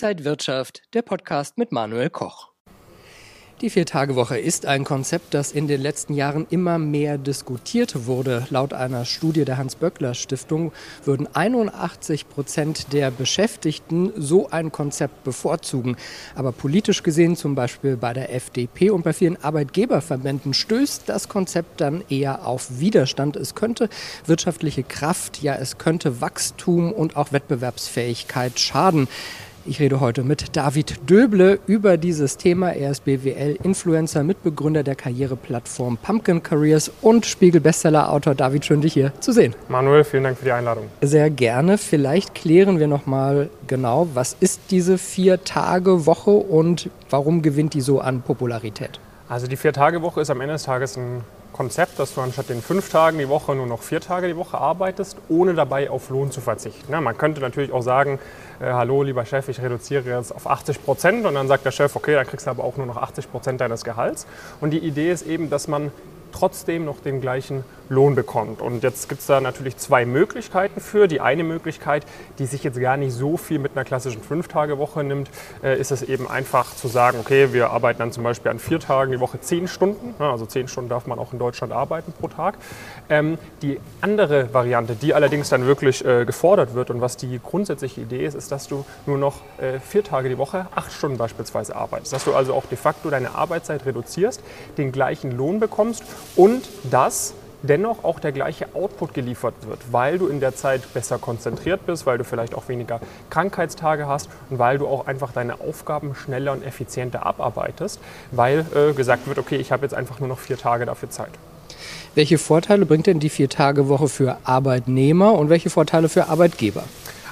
Inside Wirtschaft, der Podcast mit Manuel Koch. Die Viertagewoche ist ein Konzept, das in den letzten Jahren immer mehr diskutiert wurde. Laut einer Studie der Hans-Böckler-Stiftung würden 81 Prozent der Beschäftigten so ein Konzept bevorzugen. Aber politisch gesehen, zum Beispiel bei der FDP und bei vielen Arbeitgeberverbänden, stößt das Konzept dann eher auf Widerstand. Es könnte wirtschaftliche Kraft, ja, es könnte Wachstum und auch Wettbewerbsfähigkeit schaden. Ich rede heute mit David Döble über dieses Thema. Er ist BWL-Influencer, Mitbegründer der Karriereplattform Pumpkin Careers und Spiegel-Bestseller-Autor. David, schön dich hier zu sehen. Manuel, vielen Dank für die Einladung. Sehr gerne. Vielleicht klären wir noch mal genau, was ist diese Vier-Tage-Woche und warum gewinnt die so an Popularität? Also die Vier-Tage-Woche ist am Ende des Tages ein Konzept, dass du anstatt den fünf Tagen die Woche nur noch vier Tage die Woche arbeitest, ohne dabei auf Lohn zu verzichten. Ja, man könnte natürlich auch sagen, äh, hallo lieber Chef, ich reduziere jetzt auf 80 Prozent und dann sagt der Chef, okay, dann kriegst du aber auch nur noch 80 Prozent deines Gehalts. Und die Idee ist eben, dass man trotzdem noch den gleichen Lohn bekommt. Und jetzt gibt es da natürlich zwei Möglichkeiten für. Die eine Möglichkeit, die sich jetzt gar nicht so viel mit einer klassischen Fünf-Tage-Woche nimmt, äh, ist es eben einfach zu sagen, okay, wir arbeiten dann zum Beispiel an vier Tagen die Woche zehn Stunden. Also zehn Stunden darf man auch in Deutschland arbeiten pro Tag. Ähm, die andere Variante, die allerdings dann wirklich äh, gefordert wird und was die grundsätzliche Idee ist, ist, dass du nur noch äh, vier Tage die Woche acht Stunden beispielsweise arbeitest. Dass du also auch de facto deine Arbeitszeit reduzierst, den gleichen Lohn bekommst und das dennoch auch der gleiche Output geliefert wird, weil du in der Zeit besser konzentriert bist, weil du vielleicht auch weniger Krankheitstage hast und weil du auch einfach deine Aufgaben schneller und effizienter abarbeitest, weil äh, gesagt wird, okay, ich habe jetzt einfach nur noch vier Tage dafür Zeit. Welche Vorteile bringt denn die Vier-Tage-Woche für Arbeitnehmer und welche Vorteile für Arbeitgeber?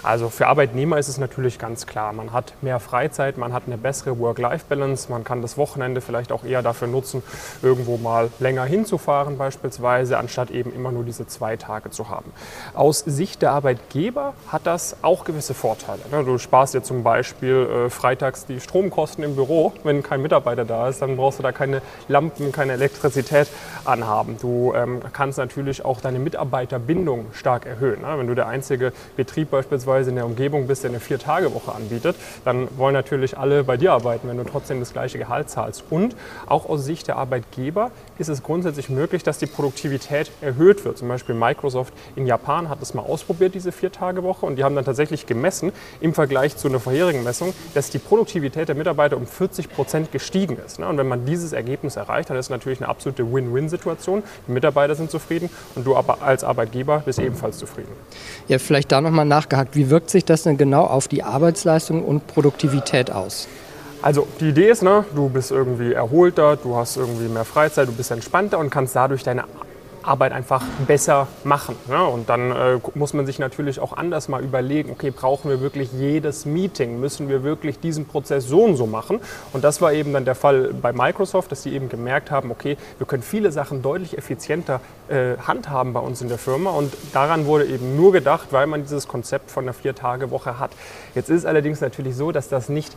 Also für Arbeitnehmer ist es natürlich ganz klar, man hat mehr Freizeit, man hat eine bessere Work-Life-Balance, man kann das Wochenende vielleicht auch eher dafür nutzen, irgendwo mal länger hinzufahren beispielsweise, anstatt eben immer nur diese zwei Tage zu haben. Aus Sicht der Arbeitgeber hat das auch gewisse Vorteile. Ne? Du sparst dir zum Beispiel äh, freitags die Stromkosten im Büro, wenn kein Mitarbeiter da ist, dann brauchst du da keine Lampen, keine Elektrizität anhaben. Du ähm, kannst natürlich auch deine Mitarbeiterbindung stark erhöhen. Ne? Wenn du der einzige Betrieb beispielsweise beispielsweise in der Umgebung bist, der eine Vier-Tage-Woche anbietet, dann wollen natürlich alle bei dir arbeiten, wenn du trotzdem das gleiche Gehalt zahlst. Und auch aus Sicht der Arbeitgeber ist es grundsätzlich möglich, dass die Produktivität erhöht wird. Zum Beispiel Microsoft in Japan hat das mal ausprobiert, diese Vier-Tage-Woche, und die haben dann tatsächlich gemessen im Vergleich zu einer vorherigen Messung, dass die Produktivität der Mitarbeiter um 40 Prozent gestiegen ist. Ne? Und wenn man dieses Ergebnis erreicht, dann ist es natürlich eine absolute Win-Win-Situation. Die Mitarbeiter sind zufrieden und du aber als Arbeitgeber bist ebenfalls zufrieden. Ja, vielleicht da nochmal nachgehakt. Wie wirkt sich das denn genau auf die Arbeitsleistung und Produktivität aus? Also die Idee ist, ne, du bist irgendwie erholter, du hast irgendwie mehr Freizeit, du bist entspannter und kannst dadurch deine Arbeit einfach besser machen. Ne? Und dann äh, muss man sich natürlich auch anders mal überlegen, okay, brauchen wir wirklich jedes Meeting? Müssen wir wirklich diesen Prozess so und so machen? Und das war eben dann der Fall bei Microsoft, dass sie eben gemerkt haben, okay, wir können viele Sachen deutlich effizienter äh, handhaben bei uns in der Firma. Und daran wurde eben nur gedacht, weil man dieses Konzept von einer Vier-Tage-Woche hat. Jetzt ist allerdings natürlich so, dass das nicht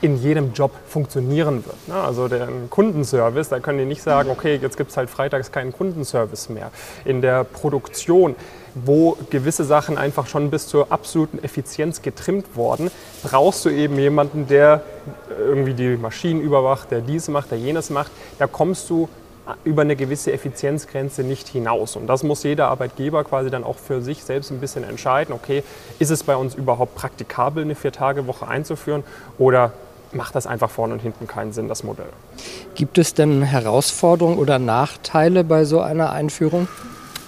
in jedem Job funktionieren wird. Ne? Also der Kundenservice, da können die nicht sagen, okay, jetzt gibt es halt freitags keinen Kundenservice mehr. In der Produktion, wo gewisse Sachen einfach schon bis zur absoluten Effizienz getrimmt worden, brauchst du eben jemanden, der irgendwie die Maschinen überwacht, der dies macht, der jenes macht. Da kommst du über eine gewisse Effizienzgrenze nicht hinaus. Und das muss jeder Arbeitgeber quasi dann auch für sich selbst ein bisschen entscheiden. Okay, ist es bei uns überhaupt praktikabel, eine Vier-Tage-Woche einzuführen oder macht das einfach vorne und hinten keinen Sinn, das Modell. Gibt es denn Herausforderungen oder Nachteile bei so einer Einführung?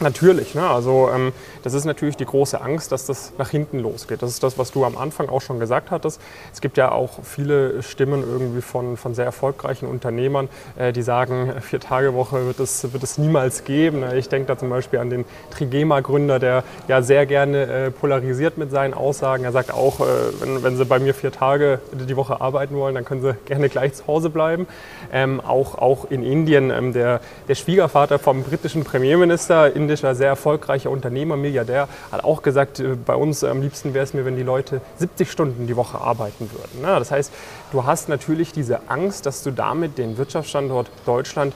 Natürlich, ne? also ähm, das ist natürlich die große Angst, dass das nach hinten losgeht. Das ist das, was du am Anfang auch schon gesagt hattest. Es gibt ja auch viele Stimmen irgendwie von, von sehr erfolgreichen Unternehmern, äh, die sagen, vier Tage Woche wird es, wird es niemals geben. Ich denke da zum Beispiel an den Trigema-Gründer, der ja sehr gerne äh, polarisiert mit seinen Aussagen. Er sagt auch, äh, wenn, wenn Sie bei mir vier Tage die Woche arbeiten wollen, dann können Sie gerne gleich zu Hause bleiben. Ähm, auch, auch in Indien, ähm, der, der Schwiegervater vom britischen Premierminister in indischer, sehr erfolgreicher Unternehmer, Milliardär, hat auch gesagt, äh, bei uns am liebsten wäre es mir, wenn die Leute 70 Stunden die Woche arbeiten würden. Das heißt, du hast natürlich diese Angst, dass du damit den Wirtschaftsstandort Deutschland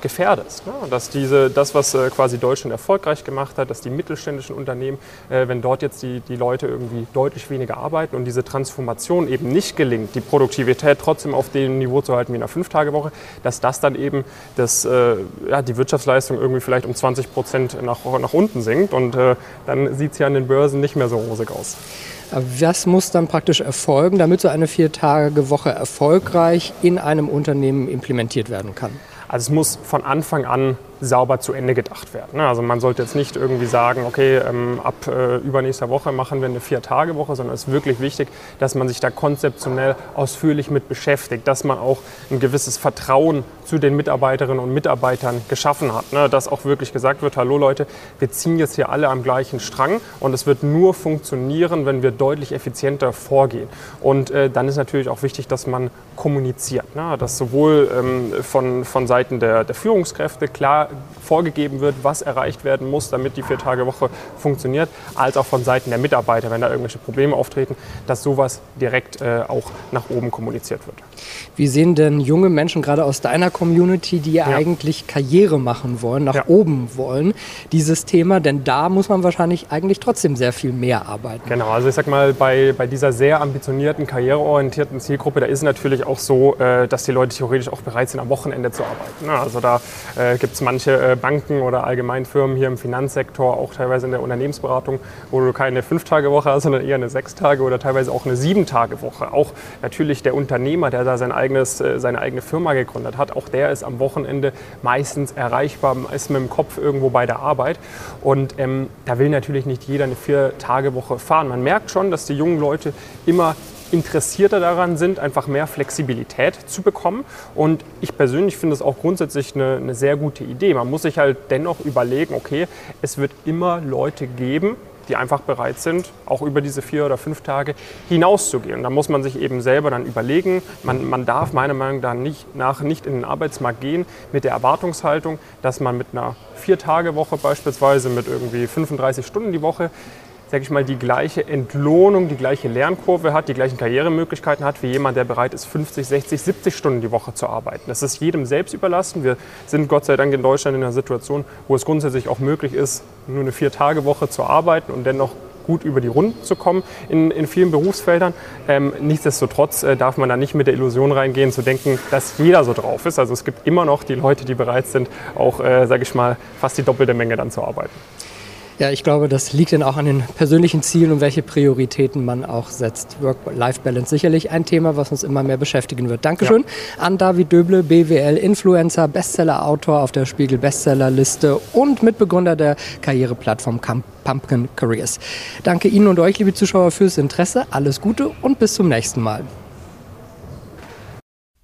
gefährdest. Ne? Dass diese, das, was äh, quasi Deutschland erfolgreich gemacht hat, dass die mittelständischen Unternehmen, äh, wenn dort jetzt die, die Leute irgendwie deutlich weniger arbeiten und diese Transformation eben nicht gelingt, die Produktivität trotzdem auf dem Niveau zu halten wie in einer Fünf-Tage-Woche, dass das dann eben das, äh, ja, die Wirtschaftsleistung irgendwie vielleicht um 20 Prozent nach, nach unten sinkt und äh, dann sieht es ja an den Börsen nicht mehr so rosig aus. Was muss dann praktisch erfolgen, damit so eine Vier-Tage-Woche erfolgreich in einem Unternehmen implementiert werden kann? Also es muss von Anfang an sauber zu Ende gedacht werden. Ne? Also man sollte jetzt nicht irgendwie sagen, okay, ähm, ab äh, übernächster Woche machen wir eine Vier-Tage-Woche, sondern es ist wirklich wichtig, dass man sich da konzeptionell ausführlich mit beschäftigt, dass man auch ein gewisses Vertrauen zu den Mitarbeiterinnen und Mitarbeitern geschaffen hat. Ne? Dass auch wirklich gesagt wird, hallo Leute, wir ziehen jetzt hier alle am gleichen Strang und es wird nur funktionieren, wenn wir deutlich effizienter vorgehen. Und äh, dann ist natürlich auch wichtig, dass man kommuniziert, ne? dass sowohl ähm, von, von Seiten der, der Führungskräfte klar vorgegeben wird, was erreicht werden muss, damit die Vier-Tage-Woche funktioniert, als auch von Seiten der Mitarbeiter, wenn da irgendwelche Probleme auftreten, dass sowas direkt äh, auch nach oben kommuniziert wird. Wie sehen denn junge Menschen gerade aus deiner Community, die ja. eigentlich Karriere machen wollen, nach ja. oben wollen, dieses Thema? Denn da muss man wahrscheinlich eigentlich trotzdem sehr viel mehr arbeiten. Genau, also ich sag mal, bei, bei dieser sehr ambitionierten, karriereorientierten Zielgruppe, da ist es natürlich auch so, äh, dass die Leute theoretisch auch bereit sind, am Wochenende zu arbeiten. Also da äh, gibt es manche manche äh, Banken oder Allgemeinfirmen hier im Finanzsektor, auch teilweise in der Unternehmensberatung, wo du keine Fünf-Tage-Woche hast, sondern eher eine Sechs-Tage- oder teilweise auch eine Sieben-Tage-Woche. Auch natürlich der Unternehmer, der da sein eigenes, äh, seine eigene Firma gegründet hat, auch der ist am Wochenende meistens erreichbar, ist mit dem Kopf irgendwo bei der Arbeit. Und ähm, da will natürlich nicht jeder eine Vier-Tage-Woche fahren. Man merkt schon, dass die jungen Leute immer interessierter daran sind, einfach mehr Flexibilität zu bekommen. Und ich persönlich finde es auch grundsätzlich eine, eine, sehr gute Idee. Man muss sich halt dennoch überlegen, okay, es wird immer Leute geben, die einfach bereit sind, auch über diese vier oder fünf Tage hinauszugehen. Da muss man sich eben selber dann überlegen, man, man darf meiner Meinung nach nicht, nach nicht in den Arbeitsmarkt gehen mit der Erwartungshaltung, dass man mit einer Vier-Tage-Woche beispielsweise, mit irgendwie 35 Stunden die Woche, sage ich mal, die gleiche Entlohnung, die gleiche Lernkurve hat, die gleichen Karrieremöglichkeiten hat wie jemand, der bereit ist, 50, 60, 70 Stunden die Woche zu arbeiten. Das ist jedem selbst überlassen. Wir sind Gott sei Dank in Deutschland in einer Situation, wo es grundsätzlich auch möglich ist, nur eine Vier-Tage-Woche zu arbeiten und dennoch gut über die Runden zu kommen in, in vielen Berufsfeldern. Ähm, nichtsdestotrotz äh, darf man da nicht mit der Illusion reingehen, zu denken, dass jeder so drauf ist. Also es gibt immer noch die Leute, die bereit sind, auch, äh, sage ich mal, fast die doppelte Menge dann zu arbeiten. Ja, ich glaube, das liegt dann auch an den persönlichen Zielen und welche Prioritäten man auch setzt. Work-Life-Balance sicherlich ein Thema, was uns immer mehr beschäftigen wird. Dankeschön ja. an David Döble, BWL-Influencer, Bestseller-Autor auf der Spiegel-Bestsellerliste und Mitbegründer der Karriereplattform Pumpkin Careers. Danke Ihnen und euch, liebe Zuschauer, fürs Interesse. Alles Gute und bis zum nächsten Mal.